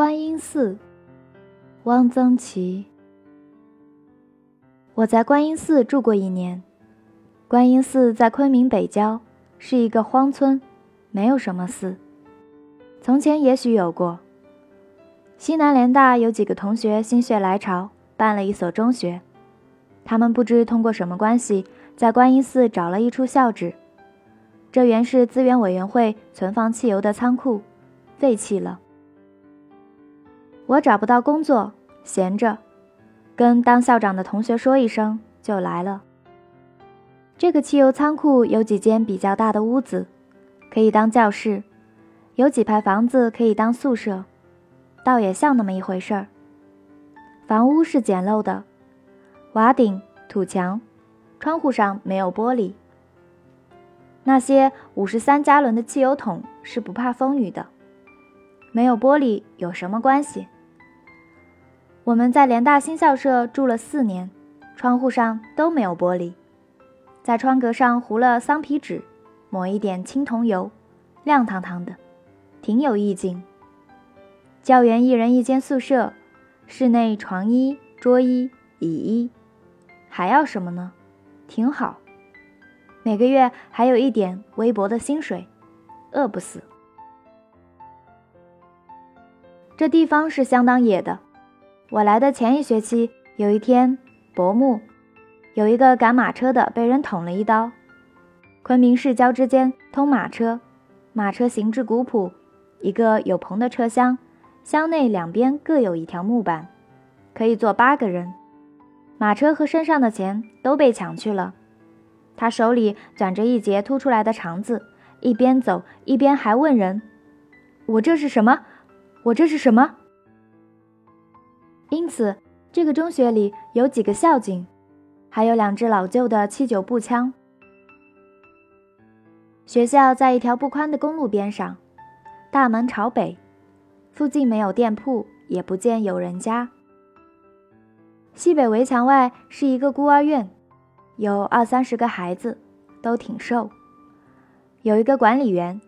观音寺，汪曾祺。我在观音寺住过一年。观音寺在昆明北郊，是一个荒村，没有什么寺。从前也许有过。西南联大有几个同学心血来潮，办了一所中学。他们不知通过什么关系，在观音寺找了一处校址。这原是资源委员会存放汽油的仓库，废弃了。我找不到工作，闲着，跟当校长的同学说一声，就来了。这个汽油仓库有几间比较大的屋子，可以当教室；有几排房子可以当宿舍，倒也像那么一回事儿。房屋是简陋的，瓦顶、土墙，窗户上没有玻璃。那些五十三加仑的汽油桶是不怕风雨的，没有玻璃有什么关系？我们在联大新校舍住了四年，窗户上都没有玻璃，在窗格上糊了桑皮纸，抹一点青铜油，亮堂堂的，挺有意境。教员一人一间宿舍，室内床衣、桌衣、椅衣，还要什么呢？挺好，每个月还有一点微薄的薪水，饿不死。这地方是相当野的。我来的前一学期，有一天，薄暮，有一个赶马车的被人捅了一刀。昆明市郊之间通马车，马车形制古朴，一个有棚的车厢，厢内两边各有一条木板，可以坐八个人。马车和身上的钱都被抢去了。他手里攥着一截凸出来的肠子，一边走一边还问人：“我这是什么？我这是什么？”因此，这个中学里有几个校警，还有两支老旧的七九步枪。学校在一条不宽的公路边上，大门朝北，附近没有店铺，也不见有人家。西北围墙外是一个孤儿院，有二三十个孩子，都挺瘦。有一个管理员，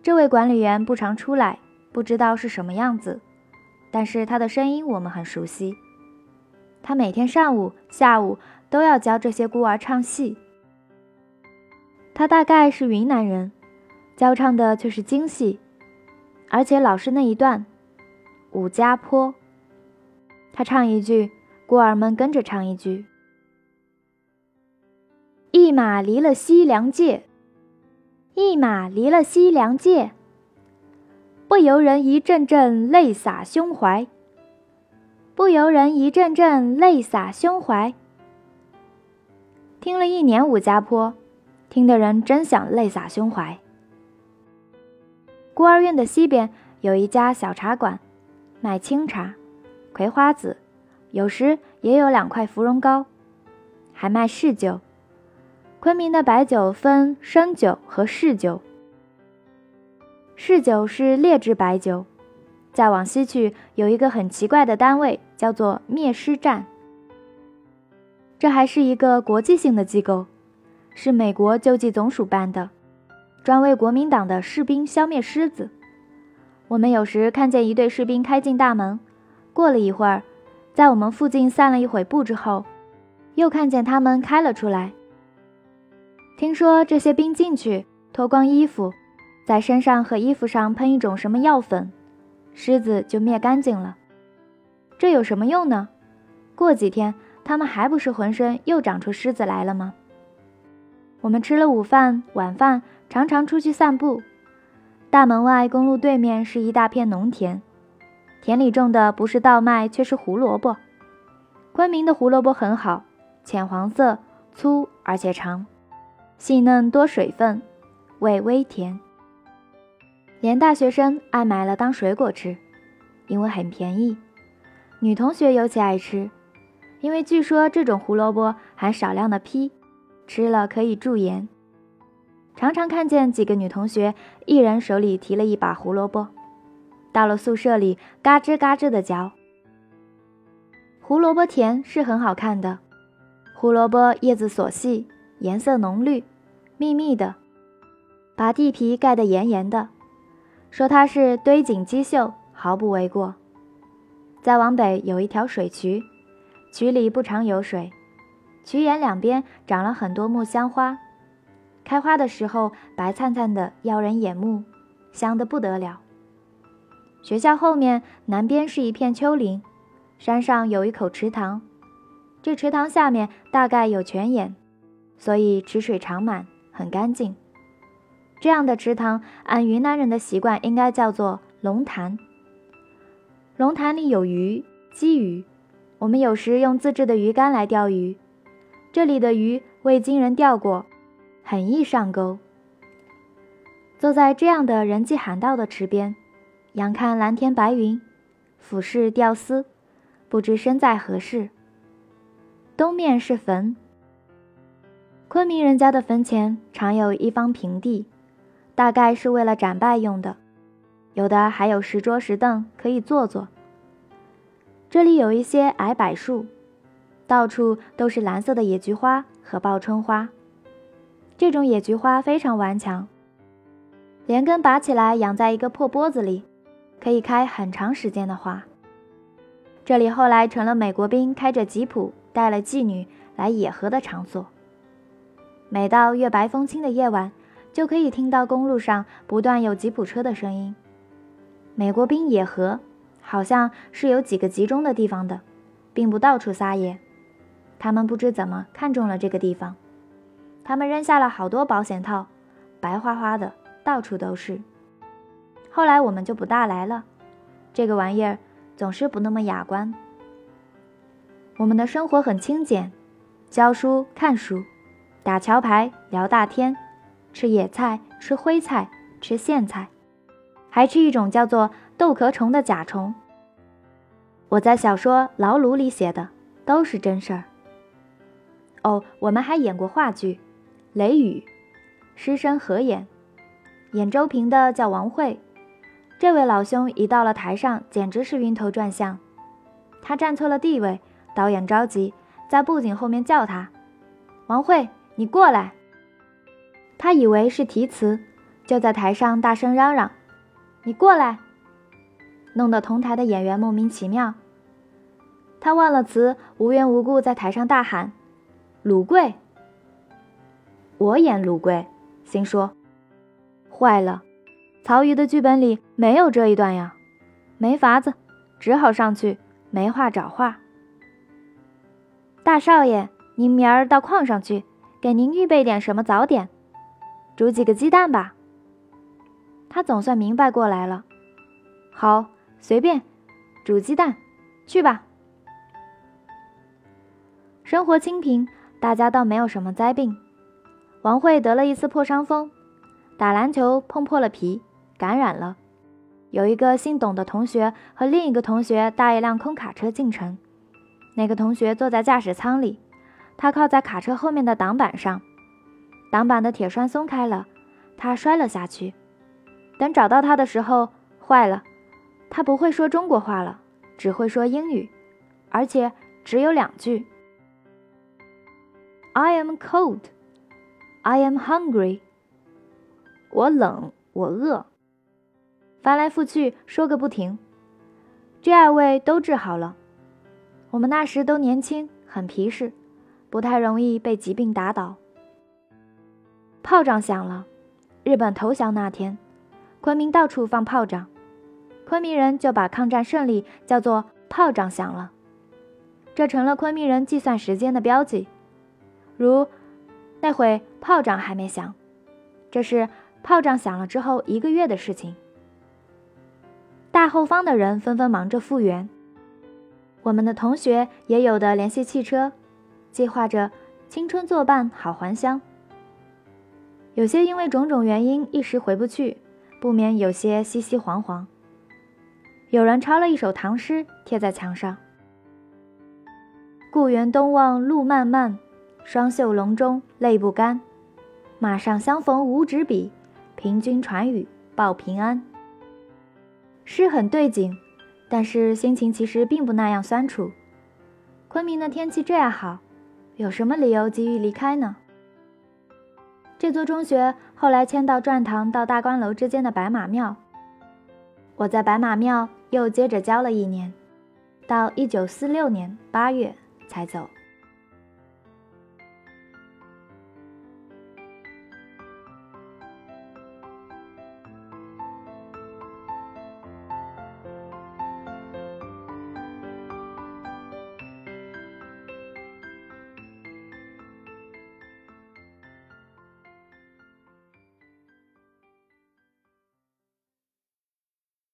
这位管理员不常出来，不知道是什么样子。但是他的声音我们很熟悉。他每天上午、下午都要教这些孤儿唱戏。他大概是云南人，教唱的却是京戏，而且老是那一段《武家坡》。他唱一句，孤儿们跟着唱一句：“一马离了西凉界，一马离了西凉界。”不由人一阵阵泪洒胸怀，不由人一阵阵泪洒胸怀。听了一年武家坡，听的人真想泪洒胸怀。孤儿院的西边有一家小茶馆，卖清茶、葵花籽，有时也有两块芙蓉糕，还卖柿酒。昆明的白酒分生酒和柿酒。嗜酒是劣质白酒，再往西去有一个很奇怪的单位，叫做灭狮站。这还是一个国际性的机构，是美国救济总署办的，专为国民党的士兵消灭狮子。我们有时看见一队士兵开进大门，过了一会儿，在我们附近散了一会步之后，又看见他们开了出来。听说这些兵进去脱光衣服。在身上和衣服上喷一种什么药粉，虱子就灭干净了。这有什么用呢？过几天，他们还不是浑身又长出虱子来了吗？我们吃了午饭、晚饭，常常出去散步。大门外公路对面是一大片农田，田里种的不是稻麦，却是胡萝卜。昆明的胡萝卜很好，浅黄色，粗而且长，细嫩多水分，味微甜。连大学生爱买了当水果吃，因为很便宜。女同学尤其爱吃，因为据说这种胡萝卜含少量的砒，吃了可以驻颜。常常看见几个女同学一人手里提了一把胡萝卜，到了宿舍里嘎吱嘎吱的嚼。胡萝卜田是很好看的，胡萝卜叶子琐细，颜色浓绿，密密的，把地皮盖得严严的。说它是堆锦鸡秀，毫不为过。再往北有一条水渠，渠里不常有水，渠沿两边长了很多木香花，开花的时候白灿灿的，耀人眼目，香得不得了。学校后面南边是一片丘陵，山上有一口池塘，这池塘下面大概有泉眼，所以池水常满，很干净。这样的池塘，按云南人的习惯，应该叫做龙潭。龙潭里有鱼、鲫鱼，我们有时用自制的鱼竿来钓鱼。这里的鱼未经人钓过，很易上钩。坐在这样的人迹罕到的池边，仰看蓝天白云，俯视钓丝，不知身在何世。东面是坟，昆明人家的坟前常有一方平地。大概是为了展拜用的，有的还有石桌石凳可以坐坐。这里有一些矮柏树，到处都是蓝色的野菊花和报春花。这种野菊花非常顽强，连根拔起来养在一个破钵子里，可以开很长时间的花。这里后来成了美国兵开着吉普带了妓女来野合的场所。每到月白风清的夜晚。就可以听到公路上不断有吉普车的声音。美国兵野河好像是有几个集中的地方的，并不到处撒野。他们不知怎么看中了这个地方，他们扔下了好多保险套，白花花的，到处都是。后来我们就不大来了，这个玩意儿总是不那么雅观。我们的生活很清简，教书、看书、打桥牌、聊大天。吃野菜，吃灰菜，吃苋菜，还吃一种叫做豆壳虫的甲虫。我在小说《老鲁》里写的都是真事儿。哦，我们还演过话剧《雷雨》，师生合演，演周平的叫王慧。这位老兄一到了台上，简直是晕头转向。他站错了地位，导演着急，在布景后面叫他：“王慧，你过来。”他以为是题词，就在台上大声嚷嚷：“你过来！”弄得同台的演员莫名其妙。他忘了词，无缘无故在台上大喊：“鲁贵！”我演鲁贵，心说：“坏了，曹禺的剧本里没有这一段呀，没法子，只好上去没话找话。”大少爷，您明儿到矿上去，给您预备点什么早点。煮几个鸡蛋吧。他总算明白过来了。好，随便，煮鸡蛋，去吧。生活清贫，大家倒没有什么灾病。王慧得了一次破伤风，打篮球碰破了皮，感染了。有一个姓董的同学和另一个同学搭一辆空卡车进城。那个同学坐在驾驶舱里，他靠在卡车后面的挡板上。挡板的铁栓松开了，他摔了下去。等找到他的时候，坏了，他不会说中国话了，只会说英语，而且只有两句：“I am cold, I am hungry。”我冷，我饿。翻来覆去说个不停。这二位都治好了。我们那时都年轻，很皮实，不太容易被疾病打倒。炮仗响了，日本投降那天，昆明到处放炮仗，昆明人就把抗战胜利叫做炮仗响了，这成了昆明人计算时间的标记。如那会炮仗还没响，这是炮仗响了之后一个月的事情。大后方的人纷纷忙着复原，我们的同学也有的联系汽车，计划着青春作伴，好还乡。有些因为种种原因一时回不去，不免有些凄凄惶惶。有人抄了一首唐诗贴在墙上：“故园东望路漫漫，双袖龙钟泪不干。马上相逢无纸笔，凭君传语报平安。”诗很对景，但是心情其实并不那样酸楚。昆明的天气这样好，有什么理由急于离开呢？这座中学后来迁到转塘到大观楼之间的白马庙。我在白马庙又接着教了一年，到一九四六年八月才走。